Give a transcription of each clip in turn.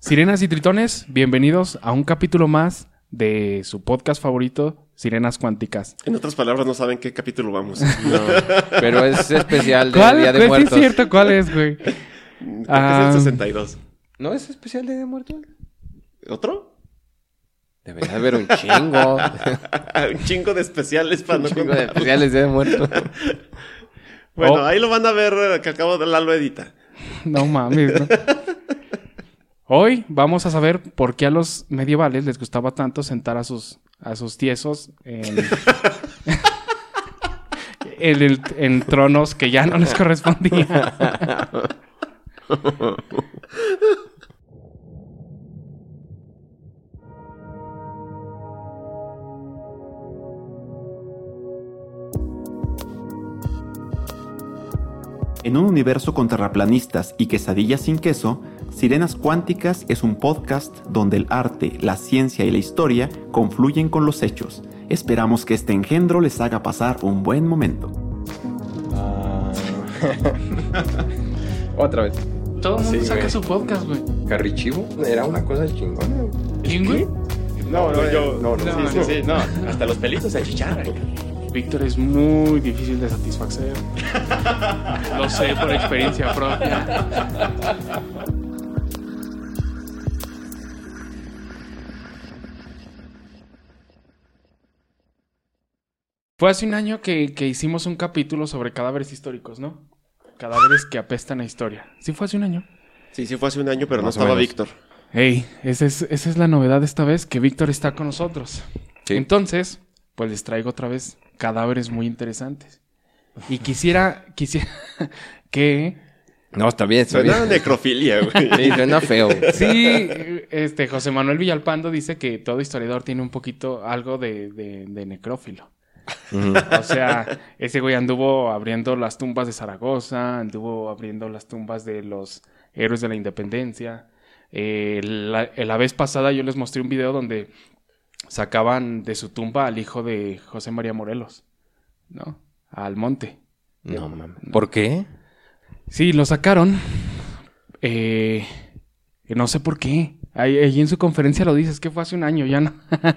Sirenas y tritones, bienvenidos a un capítulo más de su podcast favorito, Sirenas Cuánticas. En otras palabras, no saben qué capítulo vamos. No, pero es especial de ¿Cuál? Día de Pues sí Muertos. es cierto, ¿cuál es, güey? Creo Ah. que es el 62. ¿No es especial de Día de Muertos? ¿Otro? Debería haber un chingo. un chingo de especiales para un no chingo de especiales de Día de Muertos. Bueno, Oh. ahí lo van a ver eh, que acabo de la edita. No mames, ¿no? Hoy vamos a saber por qué a los medievales les gustaba tanto sentar a sus, a sus tiesos en, en, en tronos que ya no les correspondían. En un universo con terraplanistas y quesadillas sin queso, Sirenas Cuánticas es un podcast donde el arte, la ciencia y la historia confluyen con los hechos. Esperamos que este engendro les haga pasar un buen momento. Otra vez. Todo el mundo Sí, saca güey. su podcast, güey. Carrichivo era una cosa chingona. güey. ¿Quién, güey? No, no, yo. no, no. Sí, sí, sí, no. Hasta los pelitos se achicharran. Víctor es muy difícil de satisfacer. Lo sé por experiencia propia. Fue hace un año que, que hicimos un capítulo sobre cadáveres históricos, ¿no? Cadáveres que apestan a historia. Sí fue hace un año. Sí, sí, fue hace un año, pero no Más estaba. Víctor. Hey, esa es, esa es la novedad esta vez, que Víctor está con nosotros. Sí. Entonces, pues les traigo otra vez cadáveres muy interesantes. Y quisiera, quisiera que... No, está bien, está Suena bien. necrofilia, güey. Sí, suena feo. Sí, este, José Manuel Villalpando dice que todo historiador tiene un poquito algo de, de, de necrófilo. O sea, ese güey anduvo abriendo las tumbas de Zaragoza, anduvo abriendo las tumbas de los héroes de la independencia. Eh, la, eh, la vez pasada yo les mostré un video donde sacaban de su tumba al hijo de José María Morelos, ¿no? Al monte. No mames. ¿Por qué? Sí, lo sacaron. Eh, no sé por qué. Ahí, ahí en su conferencia lo dice, es que fue hace un año, ya no,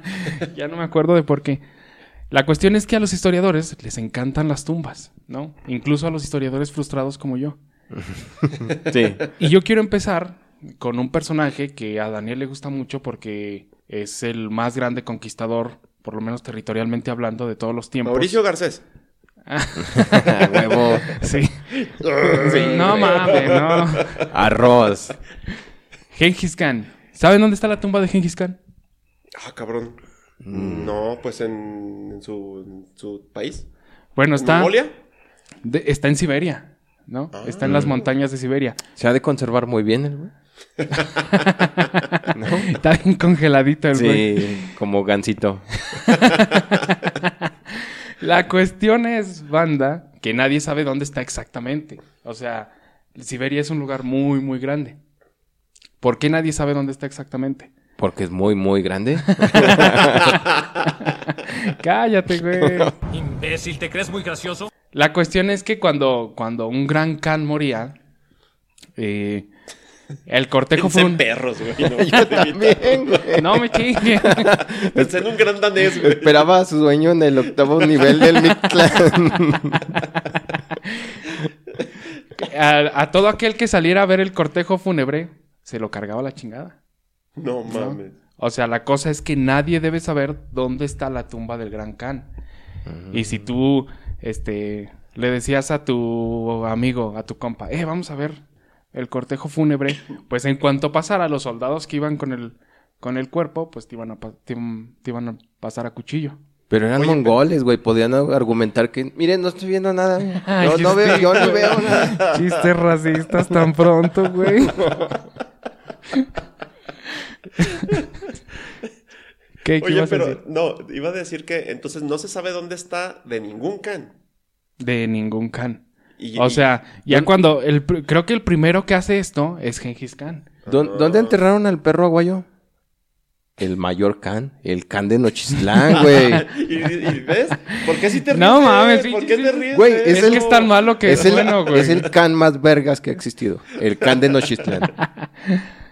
ya no me acuerdo de por qué. La cuestión es que a los historiadores les encantan las tumbas, ¿no? Incluso a los historiadores frustrados como yo. Sí. Y yo quiero empezar con un personaje que a Daniel le gusta mucho porque es el más grande conquistador, por lo menos territorialmente hablando, de todos los tiempos. Mauricio Garcés. Huevo. Sí. Sí, no mames, no. Arroz. Gengis Khan. ¿Saben dónde está la tumba de Gengis Khan? Ah, cabrón. No, pues en, en su, en su país. Bueno, ¿En está, Mongolia? de- está en Siberia, ¿no? Está en las montañas de Siberia. Se ha de conservar muy bien el güey. Está bien congeladito el güey. Sí, como gansito. La cuestión es, banda, que nadie sabe dónde está exactamente. O sea, Siberia es un lugar muy, muy grande. ¿Por qué nadie sabe dónde está exactamente? Porque es muy, muy grande. Cállate, güey. Imbécil, ¿te crees muy gracioso? La cuestión es que cuando, cuando un gran Khan moría, eh, el cortejo fue Pensé en un... perros, güey. No, Yo también, güey. No me chingue. Pensé en un gran danés, güey. Esperaba a su dueño en el octavo nivel del Mictlán. a, a todo aquel que saliera a ver el cortejo fúnebre, se lo cargaba la chingada. No mames. O sea, la cosa es que nadie debe saber dónde está la tumba del gran Khan. Y si tú, este, le decías a tu amigo, a tu compa, eh, vamos a ver el cortejo fúnebre, pues en cuanto pasara, los soldados que iban con el, con el cuerpo, pues te iban a, te, te iban a pasar a cuchillo. Pero eran mongoles, güey. Podían argumentar que, miren, no estoy viendo nada. Ay, no veo, yo no veo nada. Chistes racistas tan pronto, güey. ¿Qué, qué Oye, ibas a pero decir? no, iba a decir que entonces no se sabe dónde está de ningún can. De ningún. Y- O y- sea, ya cuando el creo que el primero que hace esto es Gengis Khan. ¿Dó- ¿Dónde enterraron al perro aguayo? El mayor can. El can de Nochistlán, güey. ¿Y, y ves? ¿Por qué si te ríes? No mames? ¿Por qué te ríes? Güey, Es, Es eso? que es tan malo que es, Es el, bueno, güey. es el can más vergas que ha existido. El can de Nochistlán.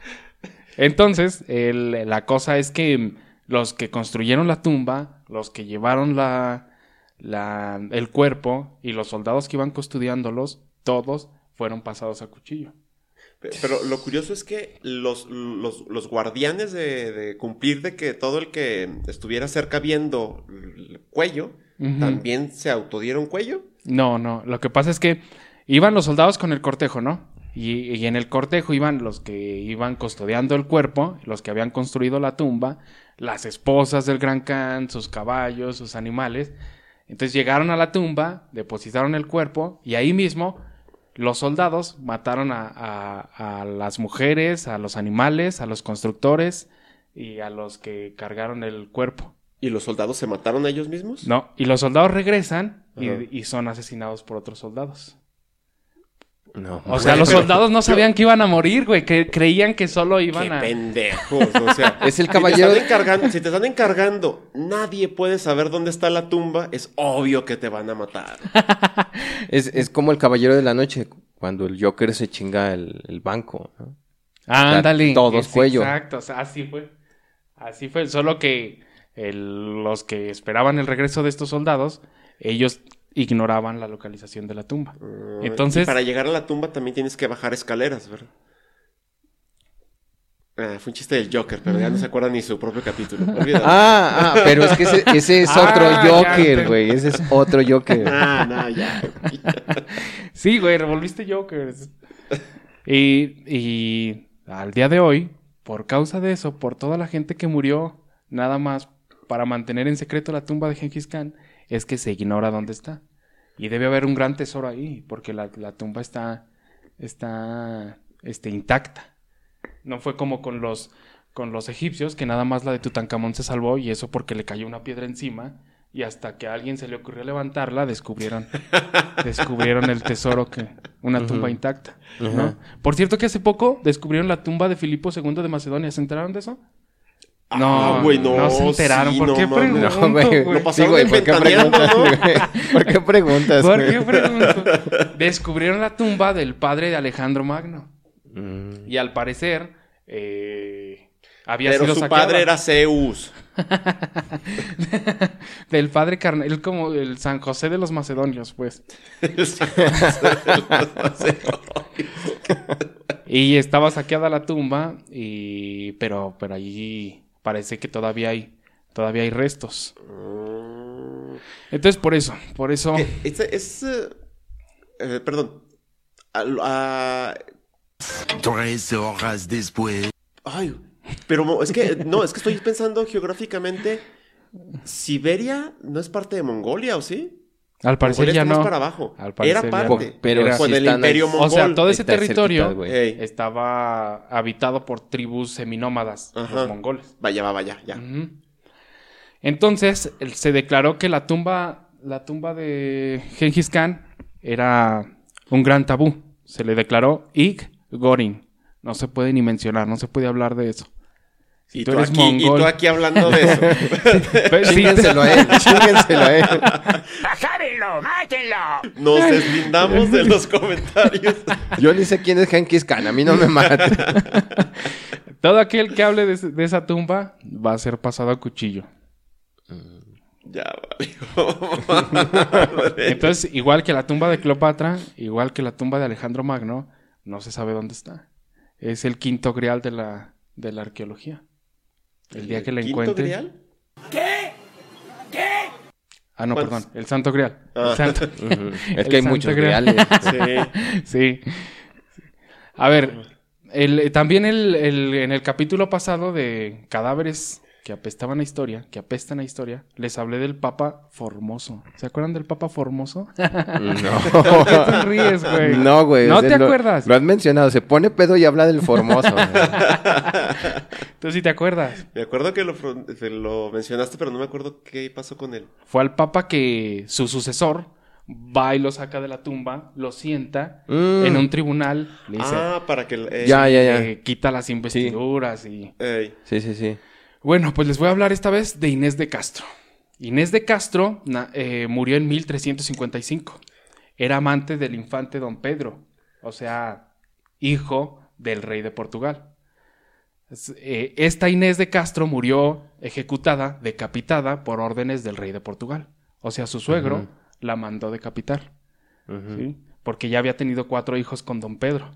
Entonces, el- la cosa es que los que construyeron la tumba, los que llevaron la, la- el cuerpo y los soldados que iban custodiándolos, todos fueron pasados a cuchillo. Pe- Pero lo curioso es que los, los, los guardianes de, de cumplir de que todo el que estuviera cerca viendo el cuello, también se autodieron cuello. No, no. Lo que pasa es que iban los soldados con el cortejo, ¿no? Y, y en el cortejo iban los que iban custodiando el cuerpo, los que habían construido la tumba, las esposas del gran Khan, sus caballos, sus animales. Entonces llegaron a la tumba, depositaron el cuerpo y ahí mismo los soldados mataron a, a- a las mujeres, a los animales, a los constructores y a los que cargaron el cuerpo. ¿Y los soldados se mataron a ellos mismos? No, y los soldados regresan y son asesinados por otros soldados. No. O sea, los pero- soldados no sabían que iban a morir, güey, que creían que solo iban ¡Qué a... pendejos! O sea, Es el si te caballero- están encargando- si te están encargando, nadie puede saber dónde está la tumba, es obvio que te van a matar. Es, es como el caballero de la noche, cuando el Joker se chinga el, el banco. ¿no? Ándale. todos Es cuello. Exacto, o sea, así fue. Así fue, solo que el- los que esperaban el regreso de estos soldados, ellos ignoraban la localización de la tumba. Entonces, Y para llegar a la tumba también tienes que bajar escaleras, ¿verdad? Ah, fue un chiste del Joker, pero ya no se acuerda ni su propio capítulo. Ah, ah, pero es que ese, ese es otro Ah, Joker, te- güey. Ese es otro Joker. Ah, no, ya. sí, güey, revolviste Jokers. Y, y al día de hoy, por causa de eso, por toda la gente que murió, nada más para mantener en secreto la tumba de Genghis Khan, es que se ignora dónde está. Y debe haber un gran tesoro ahí, porque la, la tumba está, está este, intacta. No fue como con los, con los egipcios, que nada más la de Tutankamón se salvó, y eso porque le cayó una piedra encima, y hasta que a alguien se le ocurrió levantarla, descubrieron, descubrieron el tesoro que, una tumba intacta. ¿no? Por cierto que hace poco descubrieron la tumba de Filipo II de Macedonia. ¿Se enteraron de eso? Ah, güey, no, se enteraron. sí, ¿Por no qué pregunto, No, güey. güey? Lo pasaron Sí, güey, ¿por qué preguntas, ¿no? güey? ¿Por qué preguntas, ¿Por güey? qué pregunto? Descubrieron la tumba del padre de Alejandro Magno. Mm. Y al parecer eh, había Pero sido su saqueada. padre era Zeus. Del padre carnal, como el San José de los Macedonios, pues. Y estaba saqueada la tumba, y pero, pero allí parece que todavía hay, todavía hay restos. Entonces por eso, por eso. Es, es, eh, eh, perdón. Al- a- Tres horas después. ay, pero es que, no, es que estoy pensando geográficamente. Siberia no es parte de Mongolia, ¿o sí? Al parecer ya no. para abajo. Al parecer Era parte. Pero Era- sí con el están imperio ahí. mongol. O sea, todo ese territorio cerquita, estaba habitado por tribus seminómadas, Ajá. los mongoles. Vaya, va, vaya, ya. Entonces, se declaró que la tumba, la tumba de Genghis Khan era un gran tabú. Se le declaró Ig Gorin. No se puede ni mencionar, no se puede hablar de eso. Si Y tú tú, eres aquí, y tú aquí hablando de eso. Chíngenselo a él, chíngenselo a él. ¡Bajárenlo! ¡Mátenlo! Nos deslindamos de los comentarios. Yo ni sé quién es Genghis Khan, a mí no me mate. todo aquel que hable de, esa tumba va a ser pasado a cuchillo. Ya, vale. Entonces, igual que la tumba de Cleopatra, igual que la tumba de Alejandro Magno, no se sabe dónde está. Es el quinto grial de la, de la arqueología. El día que la ¿Quinto encuentren. grial? Ah, no, ¿Cuántos? perdón. El Santo Grial. Ah. El Santo... Ujú. Es El que hay santo muchos grial. Sí. sí. A ver, el- también el, el- en el capítulo pasado de cadáveres que apestaban a historia, que apestan a historia, les hablé del Papa Formoso. ¿Se acuerdan del Papa Formoso? ¿Por qué te No. ríes, güey? No, güey. ¿No o sea, te lo- acuerdas? Lo has mencionado. Se pone pedo y habla del Formoso. Tú sí te acuerdas. Me acuerdo que lo, mencionaste, pero no me acuerdo qué pasó con él. Fue al Papa que su sucesor va y lo saca de la tumba, lo sienta Mm. en un tribunal, le dice, Ah, para que... eh, Ya, ya, ya. eh, quita las investiduras y... ey. Sí, sí, sí. Bueno, pues les voy a hablar esta vez de Inés de Castro. Inés de Castro eh, murió en 1355. Era amante del infante don Pedro, o sea, hijo del rey de Portugal. Eh, esta Inés de Castro murió ejecutada, decapitada por órdenes del rey de Portugal. O sea, su suegro la mandó decapitar. ¿sí? Porque ya había tenido cuatro hijos con don Pedro.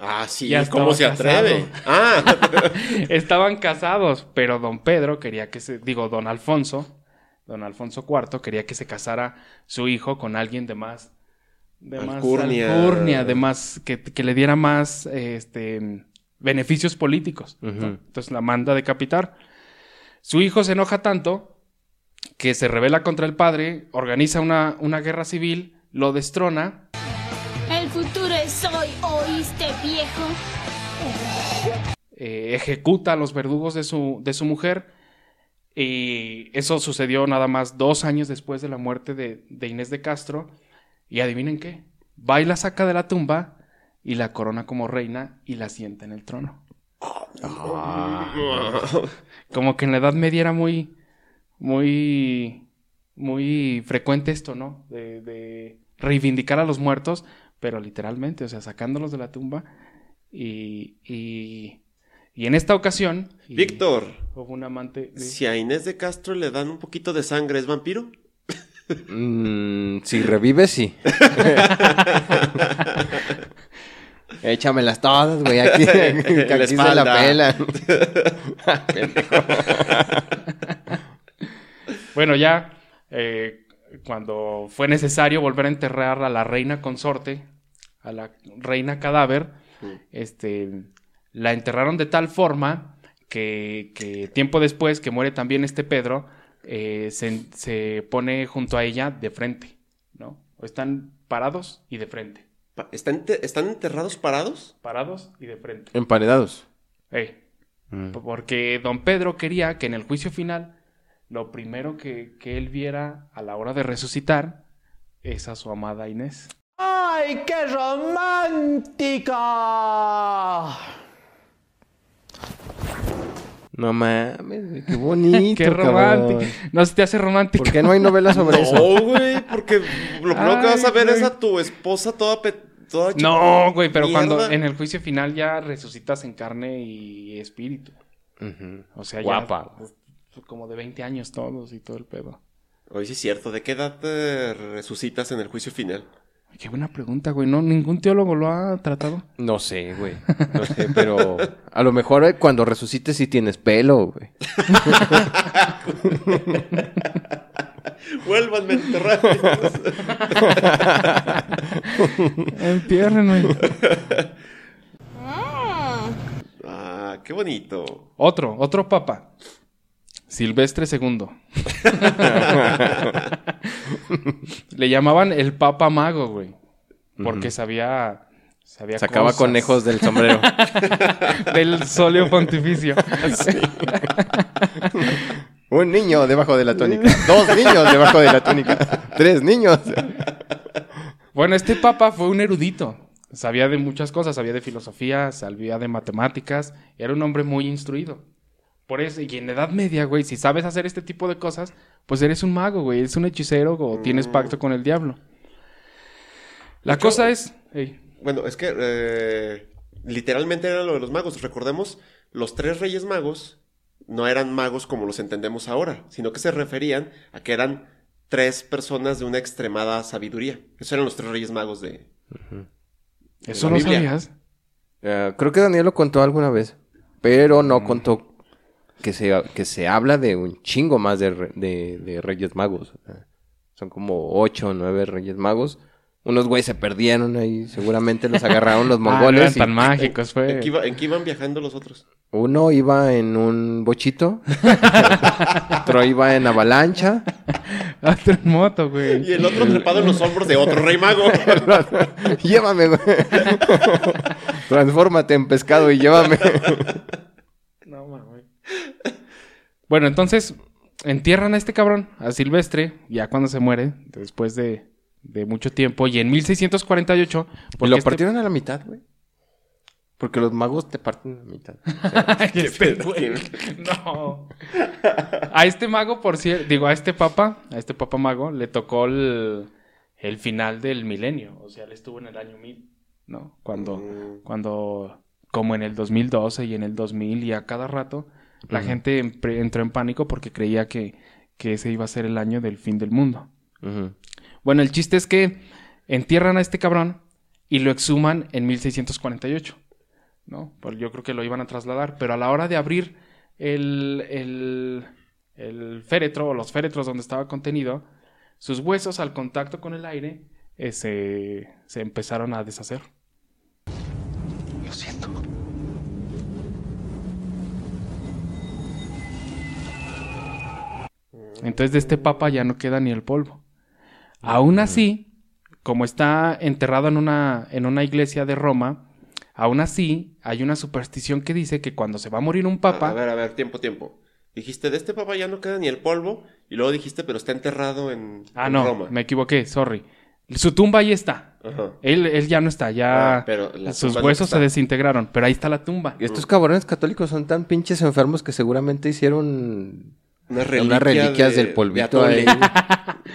Ah, sí, Ya ¿cómo se atreve? Ah, Estaban casados, pero don Pedro quería que se, digo, don Alfonso, don Alfonso IV quería que se casara su hijo con alguien de más, de más Alcurnia. de más, que, que le diera más, este, beneficios políticos. Entonces la manda a decapitar. Su hijo se enoja tanto que se rebela contra el padre, organiza una, una guerra civil, lo destrona El futuro es hoy, ¿oíste, viejo? eh, ejecuta a los verdugos de su, de su mujer. Y eso sucedió nada más dos años después de la muerte de, de Inés de Castro. Y adivinen qué, va y la saca de la tumba y la corona como reina y la sienta en el trono. Como que en la Edad Media era muy, muy, muy frecuente esto, ¿no? De, de reivindicar a los muertos, pero literalmente, o sea, sacándolos de la tumba. Y, y, y en esta ocasión... Víctor, Hubo un amante... de- si a Inés de Castro le dan un poquito de sangre, ¿es vampiro? Mm, si revive, sí. Échamelas todas, güey. Aquí, En aquí la se la pelan. Bueno, ya eh, cuando fue necesario volver a enterrar a la reina consorte, a la reina cadáver, este, la enterraron de tal forma que, que tiempo después que muere también este Pedro, eh, se, se pone junto a ella de frente, ¿no? O están parados y de frente. ¿Están, ¿Están enterrados parados? Parados y de frente. Emparedados. P- Porque don Pedro quería que en el juicio final lo primero que, que él viera a la hora de resucitar es a su amada Inés. ¡Ay, qué romántica! No mames, qué bonito. ¡Qué cabrón. romántico! No se te hace romántico. ¿Por qué no hay novela sobre eso? No, güey, porque lo primero que vas a ver es a tu esposa toda... pe- toda No, güey, pero Mierda. cuando en el juicio final ya resucitas en carne y espíritu. O sea, Guapa. ya como de 20 años todos y todo el pedo. Oye, sí es cierto. ¿De qué edad te resucitas en el juicio final? Qué buena pregunta, güey. No, ningún teólogo lo ha tratado. No sé, güey. No sé, pero a lo mejor eh, cuando resucites sí tienes pelo, güey. Vuélvanme a enterrar. Entiérrenme. ah, qué bonito. Otro, otro papa. Silvestre II. Le llamaban el papa mago, güey. Porque sabía... sabía Sacaba cosas conejos del sombrero. del solio pontificio. Un niño debajo de la túnica. Dos niños debajo de la túnica. Tres niños. Bueno, este papa fue un erudito. Sabía de muchas cosas, sabía de filosofía, sabía de matemáticas. Era un hombre muy instruido. Por eso, y en Edad Media, güey, si sabes hacer este tipo de cosas, pues eres un mago, güey. Eres un hechicero o tienes pacto con el diablo. La hecho- cosa es... Bueno, es que eh, literalmente era lo de los magos. Recordemos, los tres reyes magos no eran magos como los entendemos ahora, sino que se referían a que eran tres personas de una extremada sabiduría. Esos eran los tres reyes magos de... ¿Eso la no Biblia. sabías? Eh, creo que Daniel lo contó alguna vez. Pero no contó que se, que se habla de un chingo más de, de, de Reyes Magos. Son como ocho o nueve Reyes Magos. Unos güeyes se perdieron ahí. Seguramente los agarraron los Ah, no eran mongoles. y tan mágicos, ¿En fue. qué, iba- en qué iban viajando los otros? uno iba en un bochito. otro iba en avalancha. Otro en moto, güey. Y el otro trepado en los hombros de otro rey mago. llévame, güey. Transfórmate en pescado y llévame. Bueno, entonces entierran a este cabrón, a Silvestre, ya cuando se muere, después de, de mucho tiempo, y en 1648. ¿Y porque lo este- partieron a la mitad, güey? Porque los magos te parten a la mitad. Ay, este güey. No. A este mago, por cierto, digo, a este papa, a este papa mago, le tocó el, el final del milenio. O sea, él estuvo en el año 1000, ¿no? Cuando, Mm. cuando como en el 2012 y en el 2000 y a cada rato, la gente entró en pánico porque creía que, que ese iba a ser el año del fin del mundo. Bueno, el chiste es que entierran a este cabrón y lo exhuman en 1648. ¿No? Pues yo creo que lo iban a trasladar, pero a la hora de abrir el, el, el féretro o los féretros donde estaba contenido, sus huesos al contacto con el aire eh, se, se empezaron a deshacer. Entonces de este papa ya no queda ni el polvo. Aún así, como está enterrado en una, en una iglesia de Roma, aún así hay una superstición que dice que cuando se va a morir un papa... A ver, a ver, tiempo, tiempo. Dijiste, de este papa ya no queda ni el polvo. Y luego dijiste, pero está enterrado en, Ah, en no, Roma. me equivoqué, sorry. Su tumba ahí está. Ajá. Él, él ya no está, ya Ah, pero sus no huesos se desintegraron, pero ahí está la tumba. Y estos cabrones católicos son tan pinches enfermos que seguramente hicieron Unas unas reliquias de- del polvito de ahí.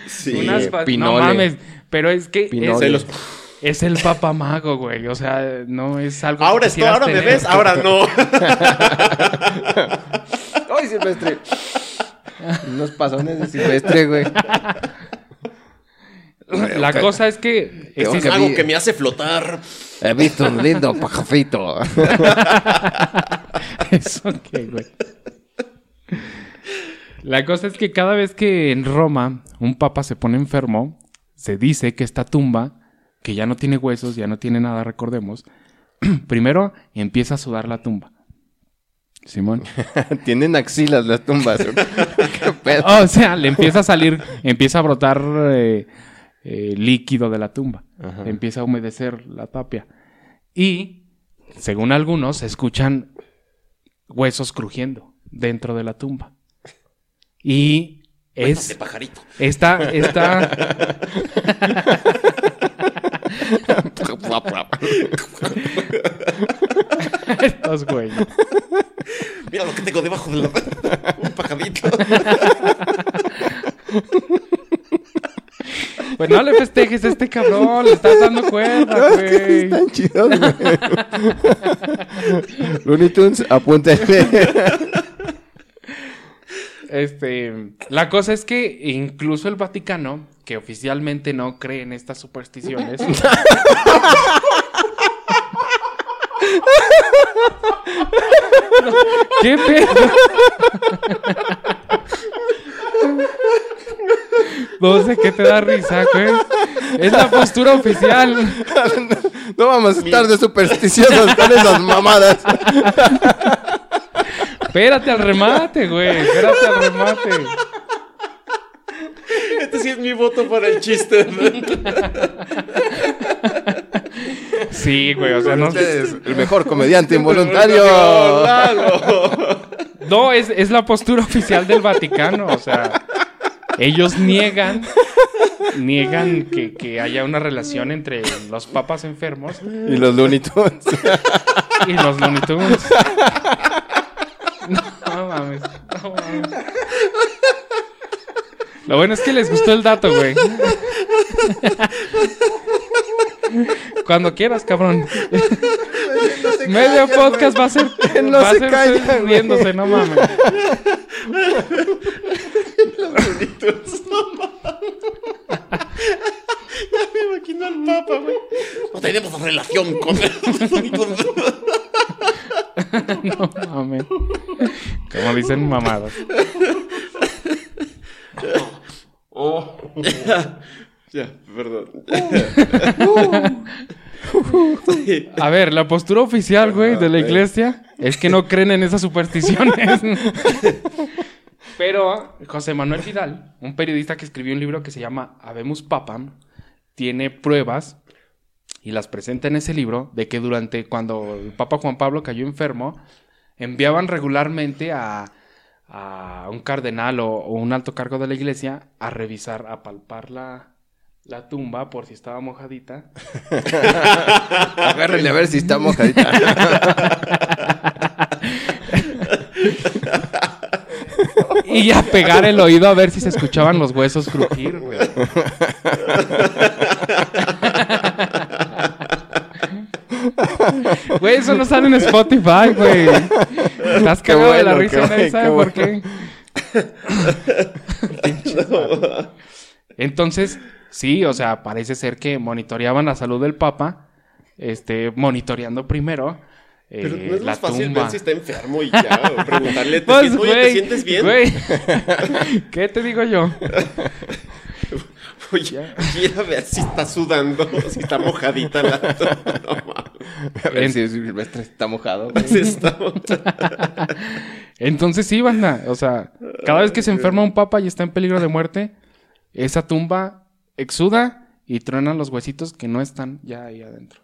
Sí. Unas no mames, pero es que es, los- es el papa mago, güey. O sea, no es algo. que Ahora estoy, quisieras ahora me tener. ves, ahora no. ¡Ay, Silvestre! Unos pasones de Silvestre, güey. La cosa es que es existe- algo que me hace flotar. He visto un lindo pajafito. ¿Eso qué, güey? La cosa es que cada vez que en Roma un papa se pone enfermo, se dice que esta tumba, que ya no tiene huesos, ya no tiene nada, recordemos, primero empieza a sudar la tumba. Simón. Tienen axilas las tumbas. ¿Qué pedo? O sea, le empieza a salir, empieza a brotar eh, eh, líquido de la tumba. Ajá. Empieza a humedecer la tapia. Y, según algunos, se escuchan huesos crujiendo dentro de la tumba. Y es... pajarito. Esta, esta... Estos güeyes. Mira lo que tengo debajo de la... Un pajarito. Pues no le festejes a este cabrón, le estás dando cuerda, güey. Están chidos, güey. Looney Tunes, apúntenle. Este, la cosa es que incluso el Vaticano, que oficialmente no cree en estas supersticiones, ¿Qué pedo? No sé qué te da risa, güey. Es la postura oficial. No vamos a estar de supersticiosos con esas mamadas. Espérate al remate, güey. Espérate al remate. Este sí es mi voto para el chiste. Sí, güey, o sea, no. Usted es el mejor comediante involuntario. No, es, es la postura oficial del Vaticano. O sea, ellos niegan, niegan que, que haya una relación entre los papas enfermos Y los Looney Tunes. y los Looney Tunes. No mames, no mames. Lo bueno es que les gustó el dato, güey. Cuando quieras, cabrón. Medio podcast va a ser, No va a se ser callan, ustedes güey. riéndose, no mames. Me imagino al papa, güey. No tenemos relación con... No mames. Como dicen mamadas. ya, perdón. A ver, la postura oficial, güey, de la iglesia es que no creen en esas supersticiones. Pero José Manuel Vidal, un periodista que escribió un libro que se llama Habemus Papam, tiene pruebas y las presenta en ese libro de que durante cuando el Papa Juan Pablo cayó enfermo, enviaban regularmente a, a un cardenal o, o un alto cargo de la iglesia a revisar, a palpar la, la tumba por si estaba mojadita. Agárrenle a ver si está mojadita. Y a pegar el oído a ver si se escuchaban los huesos crujir, güey. Güey, eso no sale en Spotify, güey. Estás cagado de la bueno, risa y nadie bueno, sabe qué por bueno. qué. Entonces, sí, o sea, parece ser que monitoreaban la salud del Papa, este, monitoreando primero eh, Pero no es la más fácil tumba. ver si está enfermo y ya, o preguntarle, ¿te, Pues, sientes, oye, ¿te güey, sientes bien? güey. ¿Qué te digo yo? Oye, quiero ver si está sudando, si está mojadita la no. A ver si Silvestre está mojado. está- Entonces sí, banda. O sea, cada vez que se enferma un papa y está en peligro de muerte, esa tumba exuda y truenan los huesitos que no están ya ahí adentro.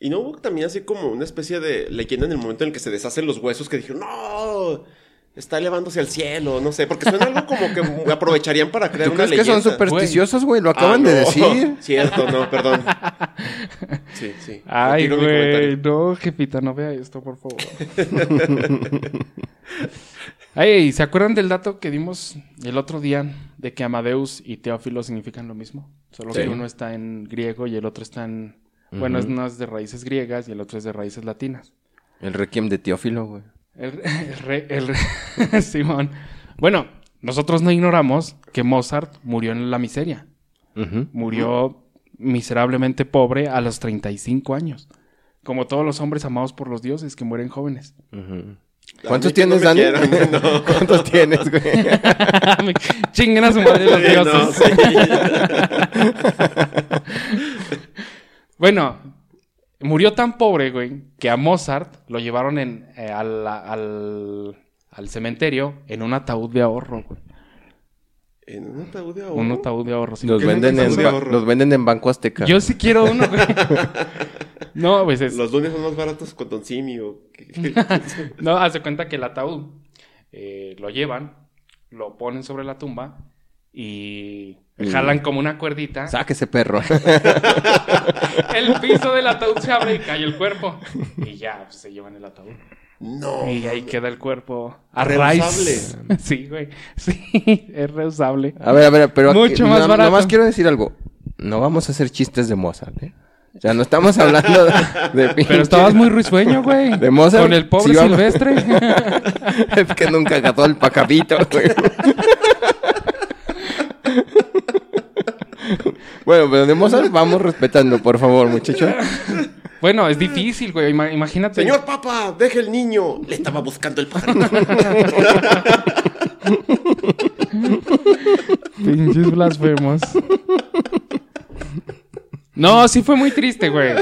Y no hubo también así como una especie de leyenda en el momento en el que se deshacen los huesos que dijeron, no, está elevándose al cielo, no sé, porque suena algo como que aprovecharían para crear ¿Tú una crees que leyenda. son supersticiosos, güey? Lo acaban Ah, de no. decir. Cierto, no, perdón. Sí, sí. Ay, güey. comentario. No, jefita, no vea esto, por favor. Ay, ¿se acuerdan del dato que dimos el otro día de que Amadeus y Teófilo significan lo mismo? Solo Sí. que uno está en griego y el otro está en... Bueno, es- uno es de raíces griegas y el otro es de raíces latinas. El requiem de Teófilo, güey. El, el re- el re- Simón. Bueno, nosotros no ignoramos que Mozart murió en la miseria. Murió miserablemente pobre a los 35 años. Como todos los hombres amados por los dioses que mueren jóvenes. ¿Cuántos no tienes, me Dani? quieran, no. ¿Cuántos tienes, güey? Chinguen a su madre los Sí, no, dioses. sí. Bueno, murió tan pobre, güey, que a Mozart lo llevaron en, eh, al, al, al cementerio en un ataúd de ahorro, güey. En un ataúd de ahorro. Un ataúd de ahorro. sí. Los ¿Qué es un venden, en, de ahorro? los venden en Banco Azteca. Yo sí quiero uno, güey. No, pues es... Los lunes son más baratos con Don Simi o... No, haz de cuenta que el ataúd eh, lo llevan, lo ponen sobre la tumba y. jalan como una cuerdita. Sáquese, perro. El piso del ataúd se abre y cae el cuerpo. Y ya, pues, se llevan el ataúd. No. Y ahí queda el cuerpo. Reusable. Sí, güey. Sí, es reusable. A ver, a ver, pero aquí, Mucho más na- barato. Nomás quiero decir algo. No vamos a hacer chistes de Mozart, ¿eh? O sea, no estamos hablando de, de Pero estabas muy risueño, güey. ¿De Mozart? Con el pobre Sí, silvestre. es que nunca gastó el pacabito, güey. bueno, pero de Mozart vamos respetando, por favor, muchachos. bueno, es difícil, güey. Ima- imagínate. Señor Papa, deje el niño. Le estaba buscando el pajarito. Pinches blasfemos. No, sí fue muy triste, güey.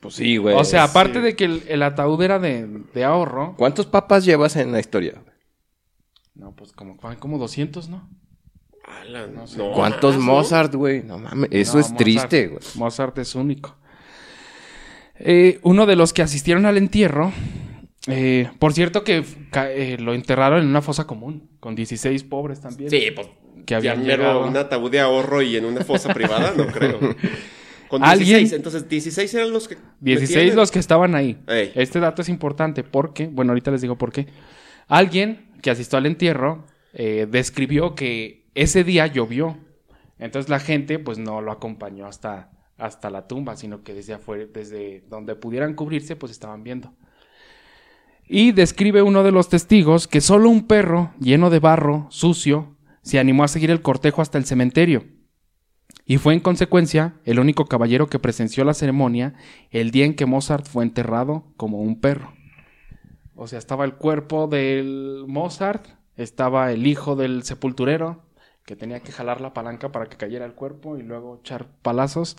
Pues sí, güey. O sea, aparte de que el, el ataúd era de, de ahorro. ¿Cuántos papas llevas en la historia? No, pues como, como 200, ¿no? No, ¿Cuántos. Mozart, güey? No mames, eso No, es Mozart- triste, güey. Mozart es único. Eh, uno de los que asistieron al entierro, eh, por cierto que eh, lo enterraron en una fosa común, con 16 pobres también. Sí, pues... Que habían llegado. un ataúd de ahorro y en una fosa privada, no creo. Con ¿Alguien? 16, entonces 16 eran los que... 16 metían los que estaban ahí. Ey. Este dato es importante porque, bueno, ahorita les digo por qué. Alguien que asistió al entierro eh, describió que ese día llovió. Entonces la gente pues no lo acompañó hasta, hasta la tumba, sino que desde afuera, desde donde pudieran cubrirse, pues estaban viendo. Y describe uno de los testigos que solo un perro lleno de barro, sucio, se animó a seguir el cortejo hasta el cementerio. Y fue en consecuencia el único caballero que presenció la ceremonia el día en que Mozart fue enterrado como un perro. O sea, estaba el cuerpo del Mozart, estaba el hijo del sepulturero, que tenía que jalar la palanca para que cayera el cuerpo y luego echar palazos,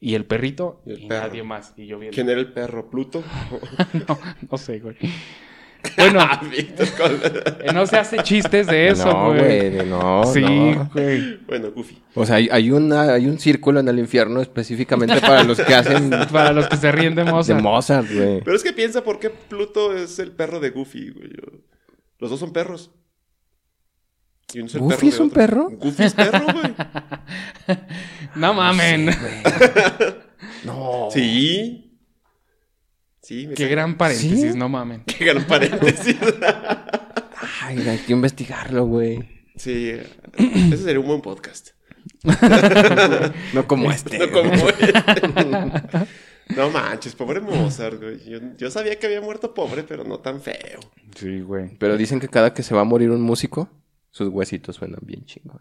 y el perrito Y el y perro. nadie más. Y yo viendo. ¿Quién era el perro? ¿Pluto? no, no sé, güey. Bueno, Col- eh, no se hace chistes de eso, no, güey. no, sí, no. güey. bueno, Goofy. O sea, hay, hay una, hay un círculo en el infierno específicamente para los que hacen Para los que se ríen de Mozart. Mozart, güey. Pero es que piensa por qué Pluto es el perro de Goofy, güey. Los dos son perros. Y uno es el ¿Goofy de es un otro. perro? Goofy es perro, güey. No mamen. No. Sí. Sí, me Qué gran paréntesis, ¿Sí? no mamen. Qué gran paréntesis. Ay, hay que investigarlo, güey. sí, ese sería un buen podcast. No como este. No como este. No manches, pobre Mozart, güey. Yo, yo sabía que había muerto pobre, pero no tan feo. Sí, güey. Pero dicen que cada que se va a morir un músico, sus huesitos suenan bien chingón.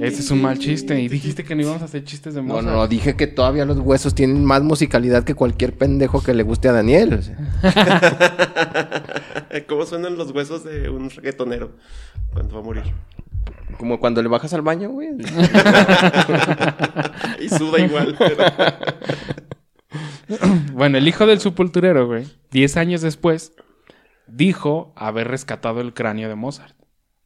Ese es un mal chiste. Y dijiste que no íbamos a hacer chistes de No, Mozart. no, no, dije que todavía los huesos tienen más musicalidad que cualquier pendejo que le guste a Daniel. o sea. ¿Cómo suenan los huesos de un reggaetonero cuando va a morir? Como cuando le bajas al baño, güey. Y suda igual. pero- Bueno, el hijo del sepulturero, güey, 10 años después, dijo haber rescatado el cráneo de Mozart.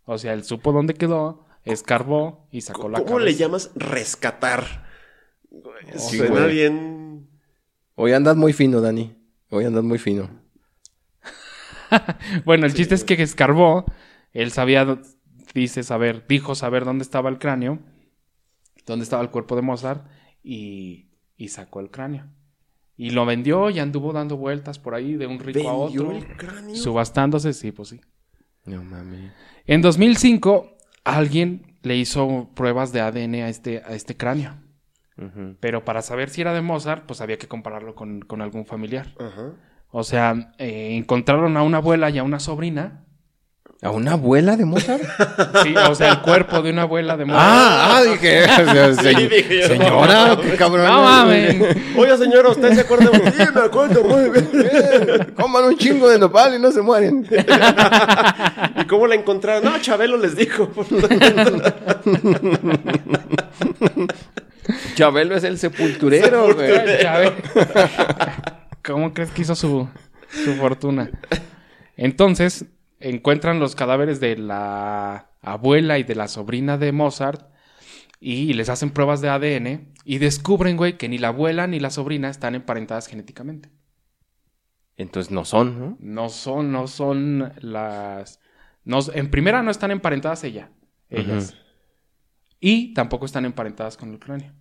O sea, él supo dónde quedó, escarbó y sacó la ¿Cómo le cabeza. llamas rescatar? Sí, Suena güey. bien. Hoy andas muy fino, Dani. Hoy andas muy fino. Bueno, el chiste es que escarbó, él sabía, dice saber, dijo saber dónde estaba el cráneo, dónde estaba el cuerpo de Mozart y, y sacó el cráneo. Y lo vendió y anduvo dando vueltas por ahí de un rico a ¿Vendió otro. el cráneo? Subastándose, sí, pues sí. No mames. En 2005, alguien le hizo pruebas de ADN a este, a este cráneo. Pero para saber si era de Mozart, pues había que compararlo con, con algún familiar. O sea, eh, encontraron a una abuela y a una sobrina. ¿A una abuela de Mozart? Sí, o sea, el cuerpo de una abuela de Mozart. ah, ah, dije. o sea, se- dije yo. señora, qué cabrón. ¡No mames! Oiga, señora, ¿usted se acuerda? de- Sí, me acuerdo muy bien. Coman un chingo de nopal y no se mueren. ¿Y cómo la encontraron? No, Chabelo les dijo. Chabelo es el sepulturero, güey. ¿Cómo crees que hizo su, su fortuna? Entonces, encuentran los cadáveres de la abuela y de la sobrina de Mozart y les hacen pruebas de ADN y descubren, güey, que ni la abuela ni la sobrina están emparentadas genéticamente. Entonces no son, ¿no? No son, no son las... No, en primera no están emparentadas ella, ellas. Y tampoco están emparentadas con el cráneo.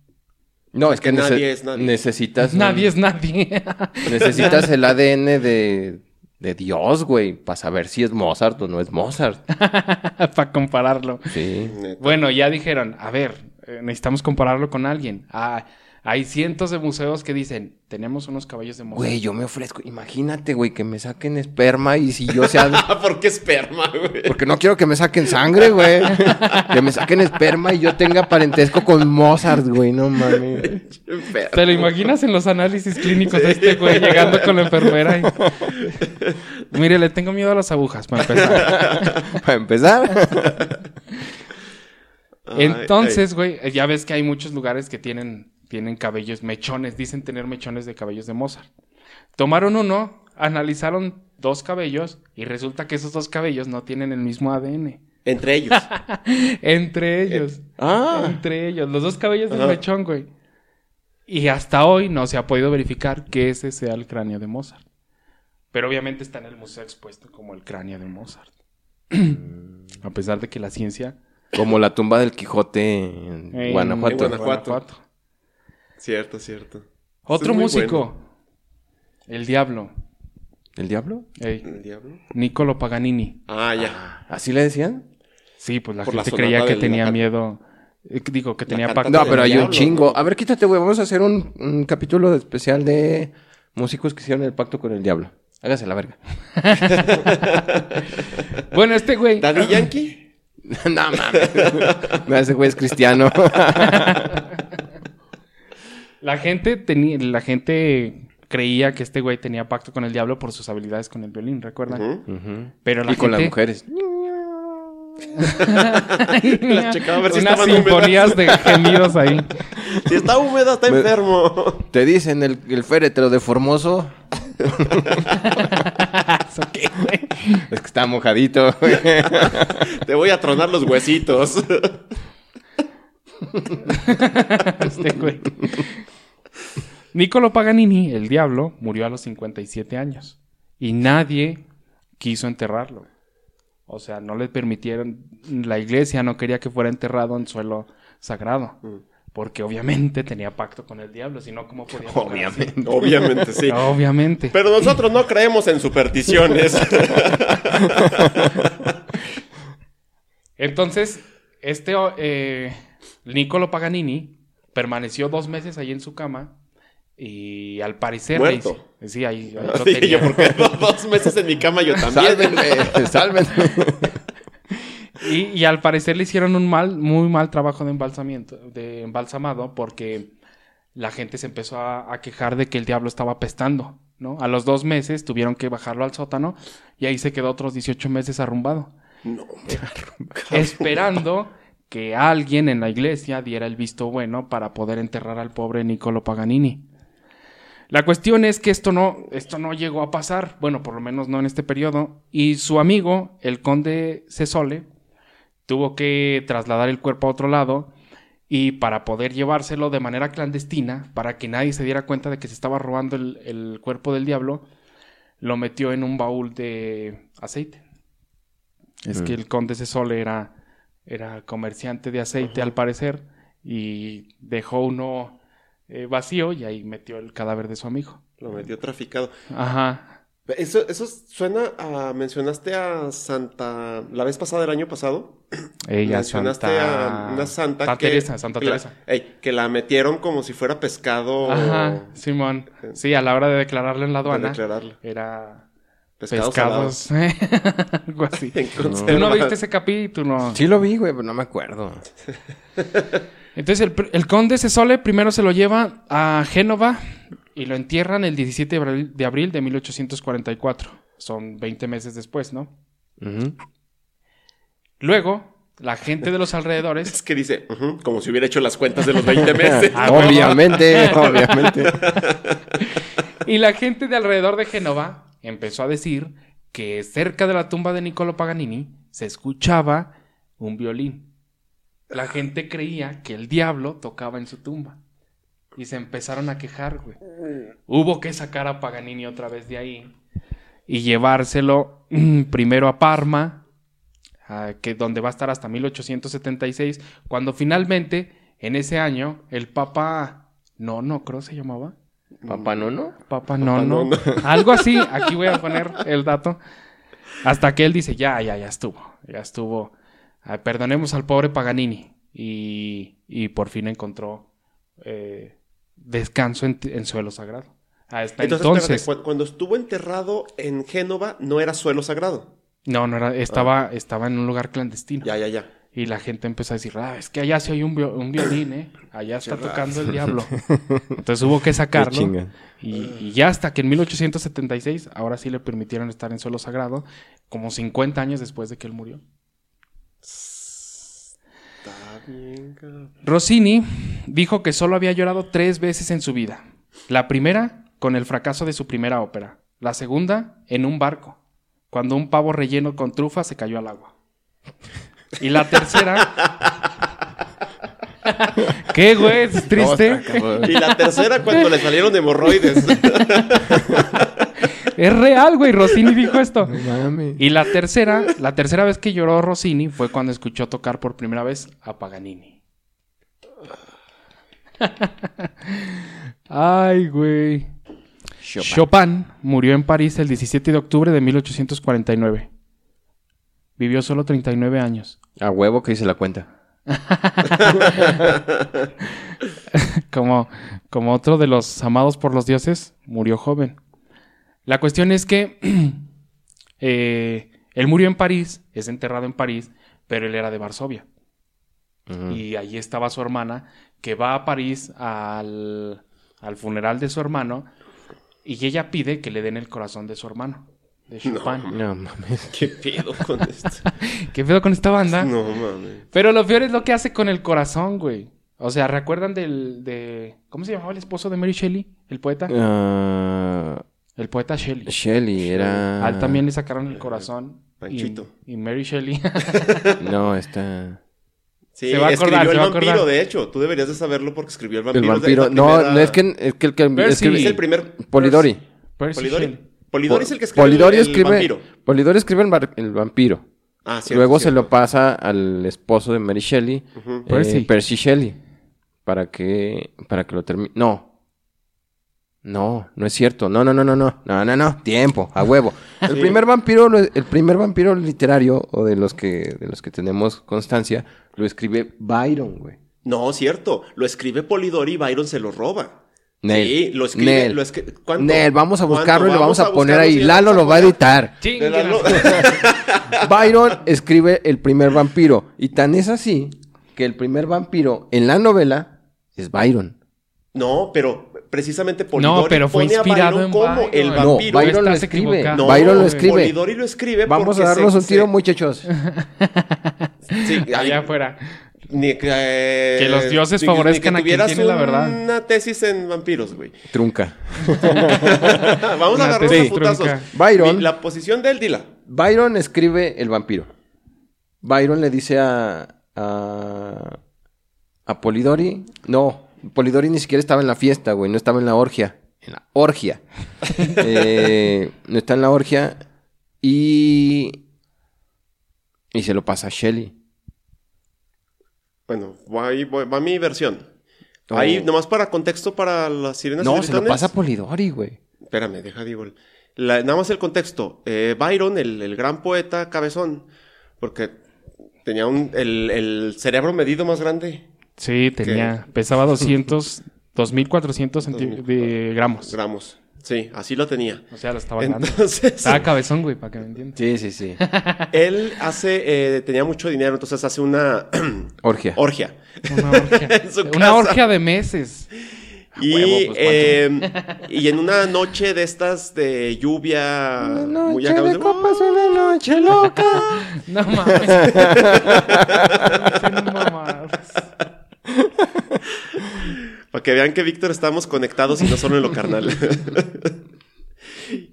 No, es que, nadie nece- es nadie. necesitas. un- Nadie es nadie. Necesitas el ADN de, de Dios, güey, para saber si es Mozart o no es Mozart. Para compararlo. Sí. Neta. Bueno, ya dijeron, a ver, eh, necesitamos compararlo con alguien. Ah, hay cientos de museos que dicen, tenemos unos caballos de Mozart. Güey, yo me ofrezco. Imagínate, güey, que me saquen esperma y si yo sea. Ah, ¿por qué esperma, güey? Porque no quiero que me saquen sangre, güey. Que me saquen esperma y yo tenga parentesco con Mozart, güey. No mames. ¿Te lo imaginas en los análisis clínicos de este güey llegando con la enfermera? y- Mire, le tengo miedo a las agujas, para empezar. Para empezar. Entonces, güey, ya ves que hay muchos lugares que tienen, tienen cabellos, mechones, dicen tener mechones de cabellos de Mozart. Tomaron uno, analizaron dos cabellos y resulta que esos dos cabellos no tienen el mismo ADN. Entre ellos. Entre ellos. Ah. Entre ellos. Los dos cabellos del mechón, güey. Y hasta hoy no se ha podido verificar que ese sea el cráneo de Mozart. Pero obviamente está en el museo expuesto como el cráneo de Mozart. a pesar de que la ciencia... Como la tumba del Quijote en, en- Guanajuato. en Guanajuato. Cierto, cierto. Otro músico. bueno. El Diablo. ¿El diablo? Ey, ¿El diablo? Niccolo Paganini. Ah, ya. ¿Así le decían? Sí, pues la Por la gente creía que tenía la- miedo. eh, digo, que tenía pacto. No, pero hay un chingo. ¿no? A ver, quítate, güey. Vamos a hacer un, un capítulo especial de músicos que hicieron el pacto con el diablo. Hágase la verga. Bueno, este güey. ¿Daddy Yankee? no mames. No, ese güey es cristiano. La gente tenía, la gente creía que este güey tenía pacto con el diablo por sus habilidades con el violín, ¿recuerdan? Pero la Y con las gente- mujeres. Las checaba a ver si Unas sinfonías de gemidos ahí. Si está húmeda, está Me- enfermo. Te dicen el, el féretro de Formoso. ¿Eso qué, güey? Es que está mojadito. güey. Te voy a tronar los huesitos. Este güey. Niccolo Paganini, el diablo, murió a los 57 años. Y nadie quiso enterrarlo. O sea, no le permitieron. La iglesia no quería que fuera enterrado en suelo sagrado. Porque obviamente tenía pacto con el diablo. Si no, ¿cómo podía? Obviamente. Obviamente, sí. Obviamente. Pero nosotros no creemos en supersticiones. Entonces, este eh, Niccolo Paganini permaneció dos meses ahí en su cama y al parecer... Muerto. le hice- Sí, ahí, ahí lo Sí, tenía. yo porque dos meses en mi cama yo también. Sálvenme, sálvenme. Y, y al parecer le hicieron un mal, muy mal trabajo de embalsamiento, de embalsamado, porque la gente se empezó a, a quejar de que el diablo estaba apestando, ¿no? A los dos meses tuvieron que bajarlo al sótano y ahí se quedó otros 18 meses arrumbado. No, esperando que alguien en la iglesia diera el visto bueno para poder enterrar al pobre Niccolo Paganini. La cuestión es que esto no, esto no llegó a pasar, bueno, por lo menos no en este periodo, y su amigo, el conde Cesole, tuvo que trasladar el cuerpo a otro lado y para poder llevárselo de manera clandestina, para que nadie se diera cuenta de que se estaba robando el, el cuerpo del diablo, lo metió en un baúl de aceite. Es que el conde Cesole era, era comerciante de aceite al parecer y dejó uno eh, vacío y ahí metió el cadáver de su amigo. lo metió traficado. Ajá. Eso, eso suena a... Mencionaste a Santa... La vez pasada, el año pasado. Ella, mencionaste Santa... a una santa, Santa que... Teresa, Santa la- Teresa. ey, que la metieron como si fuera pescado... Ajá, Simón. Sí, a la hora de declararlo en la de aduana, declararlo. era Pescados, pescados, algo así. En Tú no viste ese capítulo. Sí lo vi, güey, pero no me acuerdo. Entonces el, el conde Cesole primero se lo lleva a Génova y lo entierran el 17 de abril, de abril de 1844. Son 20 meses después, ¿no? Luego, la gente de los alrededores... Es que dice, como si hubiera hecho las cuentas de los 20 meses. Ah, obviamente, obviamente. Y la gente de alrededor de Génova empezó a decir que cerca de la tumba de Niccolo Paganini se escuchaba un violín. La gente creía que el diablo tocaba en su tumba. Y se empezaron a quejar, güey. Hubo que sacar a Paganini otra vez de ahí y llevárselo mm, primero a Parma, a que donde va a estar hasta 1876, cuando finalmente en ese año el Papa no, no creo se llamaba. Papá, ¿no, no? Papa no, no. Algo así, aquí voy a poner el dato. Hasta que él dice, ya, ya, ya estuvo, ya estuvo. Ah, perdonemos al pobre Paganini. Y, y por fin encontró eh, descanso en, en suelo sagrado. Hasta Entonces, entonces, espérate, cu- cuando estuvo enterrado en Génova, no era suelo sagrado. no, no era, estaba, estaba en un lugar clandestino. Ya, ya, ya. Y la gente empezó a decir, ah, es que allá sí hay un, un violín, ¿eh? Allá está tocando el diablo. Entonces hubo que sacarlo. Y, y ya hasta que en 1876, ahora sí le permitieron estar en suelo sagrado, como 50 años después de que él murió. Está bien, cabrón. Rossini dijo que solo había llorado tres veces en su vida. La primera, con el fracaso de su primera ópera. La segunda, en un barco, cuando un pavo relleno con trufa se cayó al agua. Y la tercera... ¿Qué, güey? ¿Es triste? Y la tercera, cuando le salieron hemorroides. Es real, güey. Rossini dijo esto. Mames. Y la tercera, la tercera vez que lloró Rossini fue cuando escuchó tocar por primera vez a Paganini. Ay, güey. Chopin. murió en París el 17 de octubre de 1849. Vivió solo 39 años. A huevo que hice la cuenta. Como, como otro de los amados por los dioses, murió joven. La cuestión es que eh, él murió en París, es enterrado en París, pero él era de Varsovia. Y allí estaba su hermana, que va a París al, al funeral de su hermano, y ella pide que le den el corazón de su hermano, de Chopin. No mames. ¿Qué pedo con esto? ¿Qué pedo con esta banda? No mames. Pero lo peor es lo que hace con el corazón, güey. O sea, ¿recuerdan del... De... ¿Cómo se llamaba el esposo de Mary Shelley? El poeta. Ah, El poeta Shelley. Shelly era. A él también le sacaron el corazón. Panchito. y Mary Shelley. No, está. Sí, Se va a acordar, escribió se va a el vampiro, acordar. de hecho. Tú deberías de saberlo porque escribió el El vampiro. vampiro. Es la No, primera- no es que, es que el que Percy. escribe- Es el primer... Polidori. Percy Polidori. Shelley. Polidori es el que escribe Polidori el, el escribe. vampiro. Polidori escribe el, vampiro. Ah, cierto, Luego se lo pasa al esposo de Mary Shelley, eh, Percy. Percy. Shelley, para que para que lo termine. No. No, no es cierto. No, no, no, no, no. No, no, no. Tiempo, a huevo. El primer vampiro, el primer vampiro literario o de los que de los que tenemos constancia lo escribe Byron, güey. No, cierto. Lo escribe Polidori y Byron se lo roba. Nel. Sí, lo escribe. Nel. Lo escri- ¿Cuánto? Nel, vamos a buscarlo y lo vamos a poner ahí. Lalo lo va a editar. Byron escribe el primer vampiro. Y tan es así que el primer vampiro en la novela es Byron. No, pero precisamente Polidori No, pero fue pone a inspirado Byron en como Byron. el No, vampiro. Byron lo escribe. No, Byron lo escribe. Polidori lo escribe Vamos a darnos se- un tiro, se- muchachos. Sí, Allá afuera. Ni que, eh, Que los dioses ni- ni favorezcan que a quien tuvieras tiene la verdad. Una tesis en vampiros, güey. Trunca. Vamos Una a agarrarnos tesis a putazos. Byron. La posición de él, dila. Byron escribe el vampiro. Byron le dice a, a, a Polidori. No, Polidori ni siquiera estaba en la fiesta, güey. No estaba en la orgia. En la orgia. Eh, no está en la orgia. Y. Y se lo pasa a Shelly. Bueno, va, ahí- voy- va mi versión. Oh. Ahí, nomás para contexto para las sirenas No, se lo pasa a Polidori, güey. Espérame, deja digo. la- nada más el contexto. Eh, Byron, el, el gran poeta cabezón, porque tenía un, el, el cerebro medido más grande. Sí, tenía. Pesaba 200, 2400 centi- de gramos. Gramos. Sí, así lo tenía. O sea, lo estaba grande. Entonces, Estaba cabezón, güey, para que me entiendas. Sí, sí, sí. él hace, eh, tenía mucho dinero, entonces hace una Orgia. orgia. Una orgia. En su Una casa. orgia de meses. Y, huevo, pues, eh, y en una noche de estas de lluvia muy acá, de copas, una noche loca. No mames. No mamadas. Para que vean que Víctor estamos conectados y no solo en lo carnal.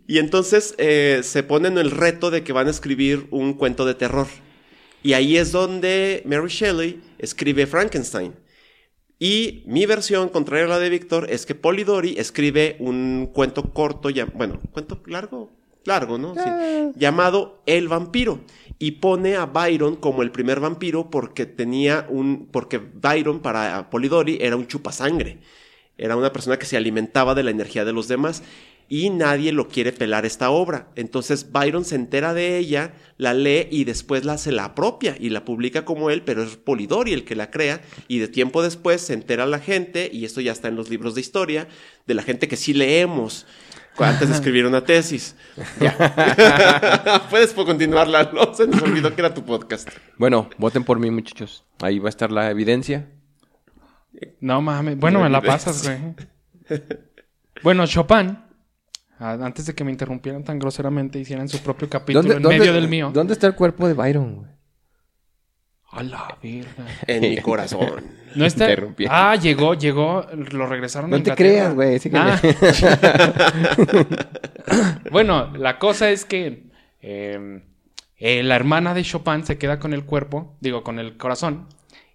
y entonces eh, se ponen el reto de que van a escribir un cuento de terror. Y ahí es donde Mary Shelley escribe Frankenstein. Y mi versión, contraria a la de Víctor, es que Polidori escribe un cuento corto, ya, bueno, cuento largo, largo, ¿no? Sí, llamado El vampiro. Y pone a Byron como el primer vampiro porque tenía un, porque Byron para Polidori era un chupasangre. Era una persona que se alimentaba de la energía de los demás y nadie lo quiere pelar esta obra. Entonces Byron se entera de ella, la lee y después la se la apropia y la publica como él, pero es Polidori el que la crea y de tiempo después se entera la gente y esto ya está en los libros de historia de la gente que sí leemos antes de escribir una tesis. Ya. Puedes continuar, Lalo. Se nos olvidó que era tu podcast. Bueno, voten por mí, muchachos. Ahí va a estar la evidencia. No mames. Bueno, me la pasas, güey. Bueno, Chopin, antes de que me interrumpieran tan groseramente, hicieran su propio capítulo en medio del mío. ¿Dónde está el cuerpo de Byron, güey? A la verga. En mi corazón. No está. Interrumpí. Ah, llegó, llegó, lo regresaron a No te creas, güey. Ah. bueno, la cosa es que eh, eh, la hermana de Chopin se queda con el cuerpo, digo, con el corazón,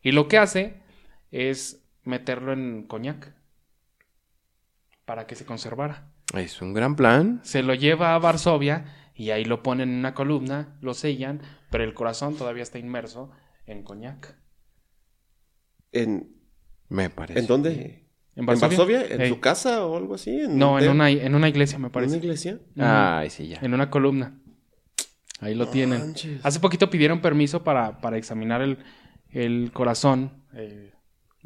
y lo que hace es meterlo en coñac para que se conservara. Es un gran plan. Se lo lleva a Varsovia y ahí lo ponen en una columna, lo sellan, pero el corazón todavía está inmerso en coñac. ¿En, Me parece. ¿en dónde? ¿En ¿En Varsovia? ¿En su casa o algo así? ¿En No, un en una, en una iglesia, me ¿En parece. una iglesia? Ay, sí, ya. En una columna. Ahí lo tienen. manches. Hace poquito pidieron permiso para, para examinar el, el corazón. eh,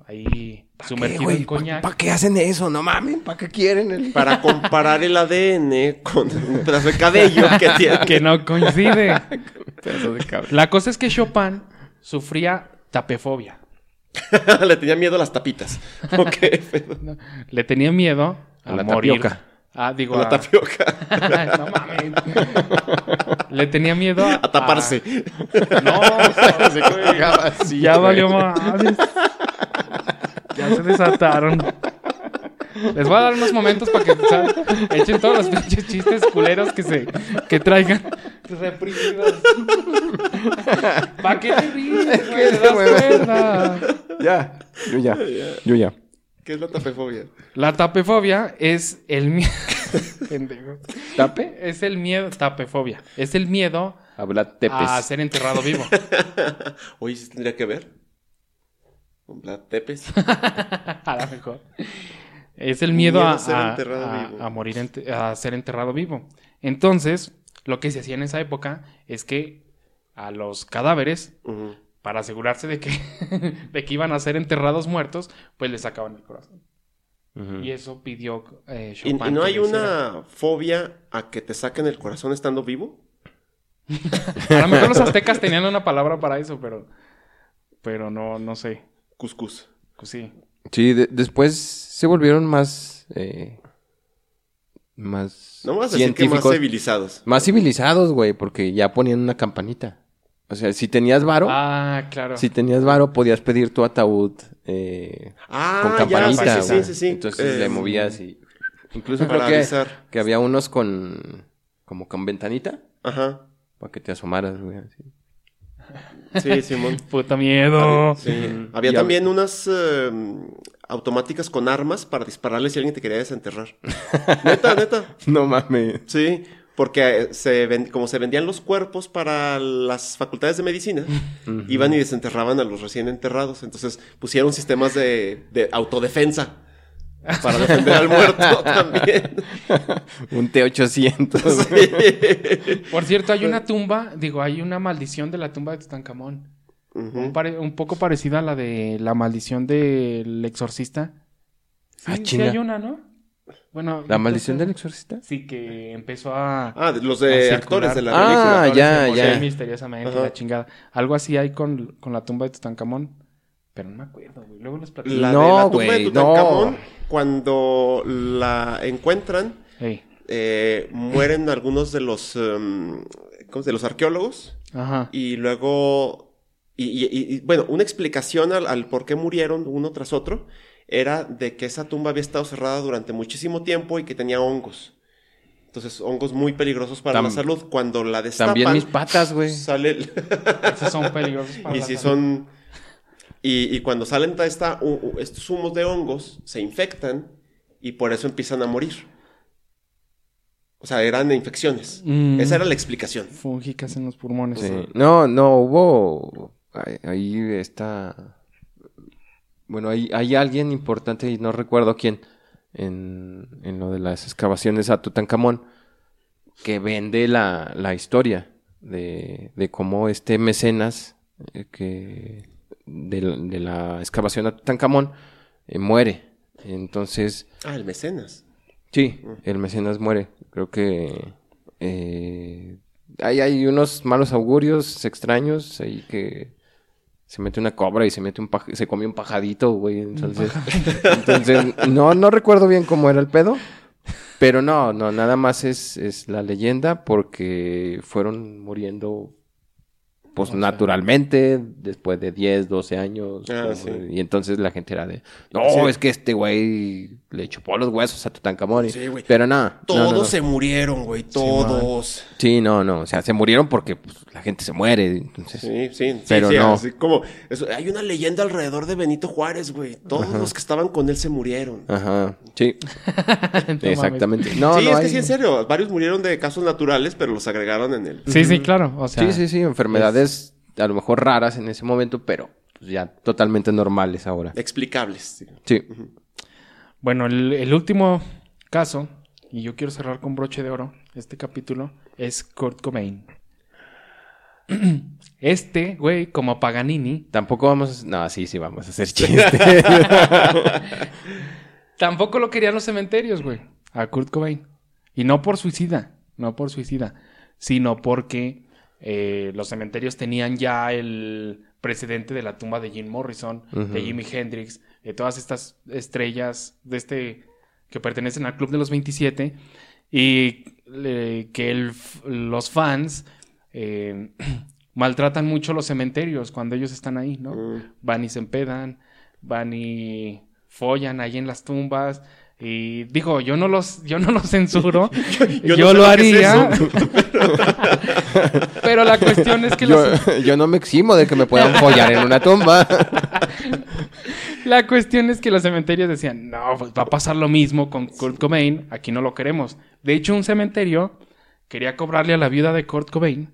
ahí sumergido en coñac. ¿Para qué hacen eso? No mames, ¿para qué quieren? El... Para comparar el ADN con un pedazo de cabello que tiene. que no coincide. La cosa es que Chopin sufría tapefobia. Le tenía miedo a las tapitas. Ok, pero- ¿no? Le tenía miedo a, A la morir. tapioca. Ah, digo, a la a- tapioca. no mames. Le tenía miedo a, A taparse. No, ya valió más. Ya se desataron. Les voy a dar unos momentos para que o sea, echen todos los pinches chistes culeros que se que traigan reprimidos. ¿Para qué te ríes, güey? ¿Te das cuenta? Ya, yo ya, yo ya. ¿Qué es la tapefobia? La tapefobia es el miedo. Pendejo. ¿Tape? Es el miedo. Tapefobia. Es el miedo Habla tepes. a ser enterrado vivo. Oye, ¿sí tendría que ver? Con Vlad Tepes. A lo mejor. Es el miedo, Miedo a, ser a- enterrado a- vivo. a morir, ente- a ser enterrado vivo. Entonces, lo que se hacía en esa época es que a los cadáveres para asegurarse de que, de que iban a ser enterrados muertos, pues le sacaban el corazón. Y eso pidió eh, ¿Y, Chopin y no hay hiciera. una fobia a que te saquen el corazón estando vivo? A lo mejor los aztecas tenían una palabra para eso, pero... Pero no, no sé. Cuscús. Pues sí. Sí, de- después se volvieron más... eh, más No a decir que más científicos. civilizados. Más civilizados, güey, porque ya ponían una campanita. O sea, si tenías varo, Ah, claro. si tenías varo, podías pedir tu ataúd eh, Ah, con ya, campanita. sí, sí, güey. sí, sí. Entonces Eh, le movías y... Incluso para creo que, avisar. que había unos con... Como con ventanita, Ajá. para que te asomaras, güey. así. Sí, Simón. Puta miedo. Sí. Había Y también unas eh, automáticas con armas para dispararle si alguien te quería desenterrar. neta, neta. No mames. Sí, porque eh, se como se vendían los cuerpos para las facultades de medicina, iban y desenterraban a los recién enterrados. Entonces pusieron sistemas de, de autodefensa para defender al muerto también. Un T-800. Sí. Por cierto, hay una tumba, digo, hay una maldición de la tumba de Tutankamón. Un, pare- un poco parecida a la de la maldición del exorcista. Sí, Ah, sí hay una, ¿no? Bueno, ¿La maldición del exorcista? Sí, que empezó a... Ah, de- los de actores de la Ah, película. Actores ya, ya. misteriosamente, Ajá. la chingada. Algo así hay con, con la tumba de Tutankamón. Pero no me acuerdo, güey. Luego les platico. La No, de la tumba güey, de no. Tutankamón, cuando la encuentran, eh, mueren algunos de los, em, ¿cómo se- de los arqueólogos Ajá. y luego, y, y- y- y, bueno, una explicación al, al por qué murieron uno tras otro era de que esa tumba había estado cerrada durante muchísimo tiempo y que tenía hongos. Entonces, hongos muy peligrosos para Tam- la salud. Cuando la destapan, También mis patas, güey. sale el... Esos son peligrosos para y la si salud. son... Y, y cuando salen ta- esta, u- u- estos humos de hongos, se infectan y por eso empiezan a morir. O sea, eran infecciones. Mm. Esa era la explicación. Fúngicas en los pulmones. Sí. No, no, hubo... Ahí, ahí está... Bueno, hay, hay alguien importante y no recuerdo quién en, en lo de las excavaciones a Tutankamón que vende la, la historia de, de cómo este mecenas eh, que de, la- de la excavación a Tutankamón eh, muere. Entonces, Ah, el mecenas. Sí, el mecenas muere. Creo que eh, hay, hay unos malos augurios extraños ahí que se mete una cobra y se mete un paj- se come un pajadito, güey. Entonces, entonces no, no recuerdo bien cómo era el pedo. Pero no, no, nada más es, es la leyenda porque fueron muriendo pues naturalmente después de 10, 12 años. Ah, como- sí. Y entonces la gente era de, no, Sí. es que este güey le chupó los huesos a Tutankamón. Sí, güey. Pero no, Todos no, no. se murieron, güey. Todos. Sí, no, no. O sea, se murieron porque pues, la gente se muere. Entonces, Sí, sí, sí, Pero sí, no. así como eso, hay una leyenda alrededor de Benito Juárez, güey. Todos los que estaban con él se murieron. Ajá. Sí, exactamente. No, sí, no es hay- que sí, en serio. Varios murieron de casos naturales, pero los agregaron en el. Sí, sí, claro. O sea, Sí, sí, sí. Enfermedades a lo mejor raras en ese momento, pero pues, ya totalmente normales ahora. Explicables. sí. Sí. Bueno, el, el último caso, y yo quiero cerrar con broche de oro este capítulo, es Kurt Cobain. Este, güey, como Paganini, Tampoco vamos... No, sí, sí, vamos a hacer chistes. tampoco lo querían los cementerios, güey, a Kurt Cobain. Y no por suicida, no por suicida, sino porque eh, los cementerios tenían ya el precedente de la tumba de Jim Morrison, de. Jimi Hendrix, de todas estas estrellas de este que pertenecen al Club de los 27 y eh, que el los fans eh, maltratan mucho los cementerios cuando ellos están ahí, ¿no? Mm. Van y se empedan, van y follan ahí en las tumbas. Y digo, yo no los, yo no los censuro. yo, yo no sé lo es haría. Pero la cuestión es que yo, los, yo no me eximo de que me puedan follar en una tumba. la cuestión es que los cementerios decían, no, pues va a pasar lo mismo con Kurt Cobain, aquí no lo queremos. De hecho, un cementerio quería cobrarle a la viuda de Kurt Cobain,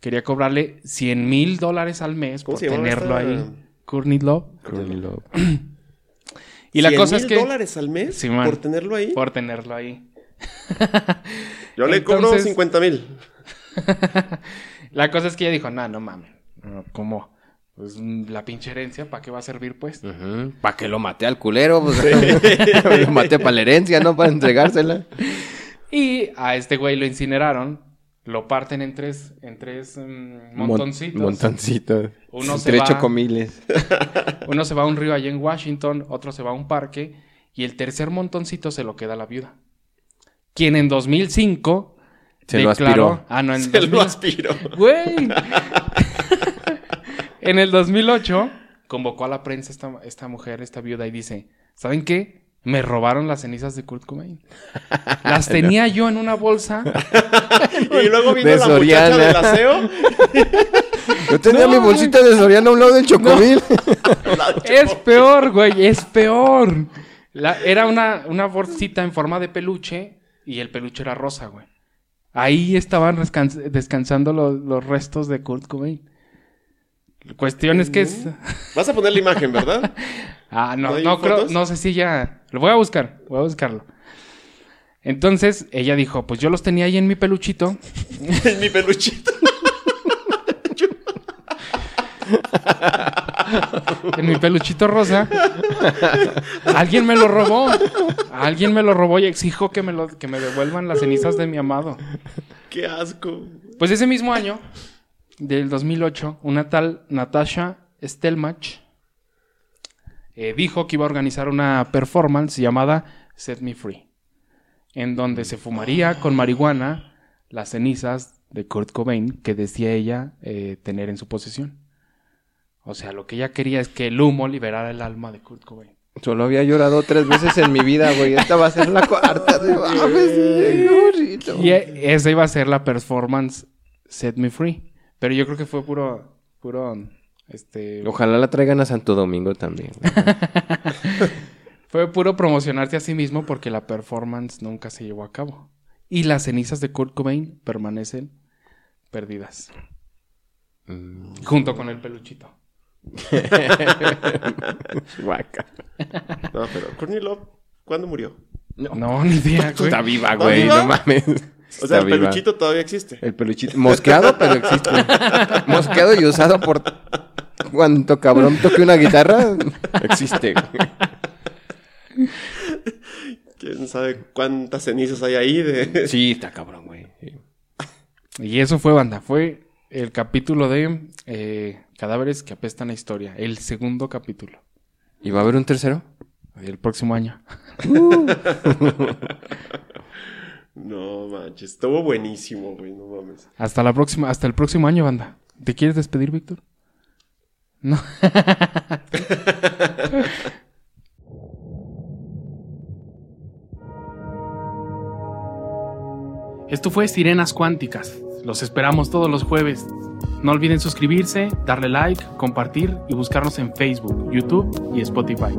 quería cobrarle 100 mil dólares al mes ¿Cómo por tenerlo ahí. Courtney Love. Y la 100 cosa es mil que... dólares al mes Sí, man. por tenerlo ahí. Por tenerlo ahí. Yo le cobro Entonces- 50 mil. La cosa es que ella dijo, no, no mames. ¿Cómo? Pues mm, la pinche herencia, ¿para qué va a servir, pues? Para que lo mate al culero, pues. lo maté para la herencia, no para entregársela. Y a este güey lo incineraron, lo parten en tres, en tres mm, montoncitos. Mon- montoncitos. Uno se Tres va- chocomiles. Uno se va a un río allá en Washington, otro se va a un parque y el tercer montoncito se lo queda a la viuda. Quien en 2005 Se lo aspiró. Ah, no, en Se lo 2000 aspiro. Güey. En el 2008 convocó a la prensa esta, esta mujer, esta viuda y dice, ¿saben qué? Me robaron las cenizas de Kurt Cobain. Las tenía yo en una bolsa. Y luego vino De la Soriana. muchacha del aseo. Yo tenía No, mi bolsita de Soriana a un lado del chocomil. Es peor, güey, es peor. La- era una, una bolsita en forma de peluche y el peluche era rosa, güey. Ahí estaban descansando los, los restos de Kurt Cobain. Cuestión es que es... Vas a poner la imagen, ¿verdad? Ah, ¿No no, creo, no sé si ya... Lo voy a buscar, voy a buscarlo. Entonces, ella dijo, pues yo los tenía ahí en mi peluchito. En mi peluchito. en mi peluchito rosa. Alguien me lo robó. Alguien me lo robó y exijo que me, lo, que me devuelvan las cenizas de mi amado. Qué asco. Pues ese mismo año, del 2008, una tal Natasha Stelmach eh, dijo que iba a organizar una performance llamada Set Me Free, en donde se fumaría con marihuana las cenizas de Kurt Cobain que decía ella eh, tener en su posesión. O sea, lo que ella quería es que el humo liberara el alma de Kurt Cobain. Solo había llorado tres veces en mi vida, güey. Esta va a ser la cuarta. Y e- esa iba a ser la performance Set Me Free. Pero yo creo que fue puro, puro, este, Ojalá la traigan a Santo Domingo también. fue puro promocionarte a sí mismo porque la performance nunca se llevó a cabo. Y las cenizas de Kurt Cobain permanecen perdidas. Junto con el peluchito. Guaca. No, pero Courtney Love, ¿cuándo murió? No, ni idea, güey. Está viva, güey. viva? No mames. O sea, el viva. peluchito todavía existe. El peluchito. Mosqueado, pero existe. Mosqueado y usado por cuanto cabrón toque una guitarra. Existe. ¿Quién sabe cuántas cenizas hay ahí de... Sí, está cabrón, güey. Sí. Y eso fue, banda. Fue el capítulo de eh, Cadáveres que apestan a historia. El segundo capítulo. ¿Y va a haber un tercero? El próximo año. No manches, estuvo buenísimo, güey, no mames. Hasta la próxima, hasta el próximo año, banda. ¿Te quieres despedir, Víctor? No. Esto fue Sirenas Cuánticas. Los esperamos todos los jueves. No olviden suscribirse, darle like, compartir y buscarnos en Facebook, YouTube y Spotify.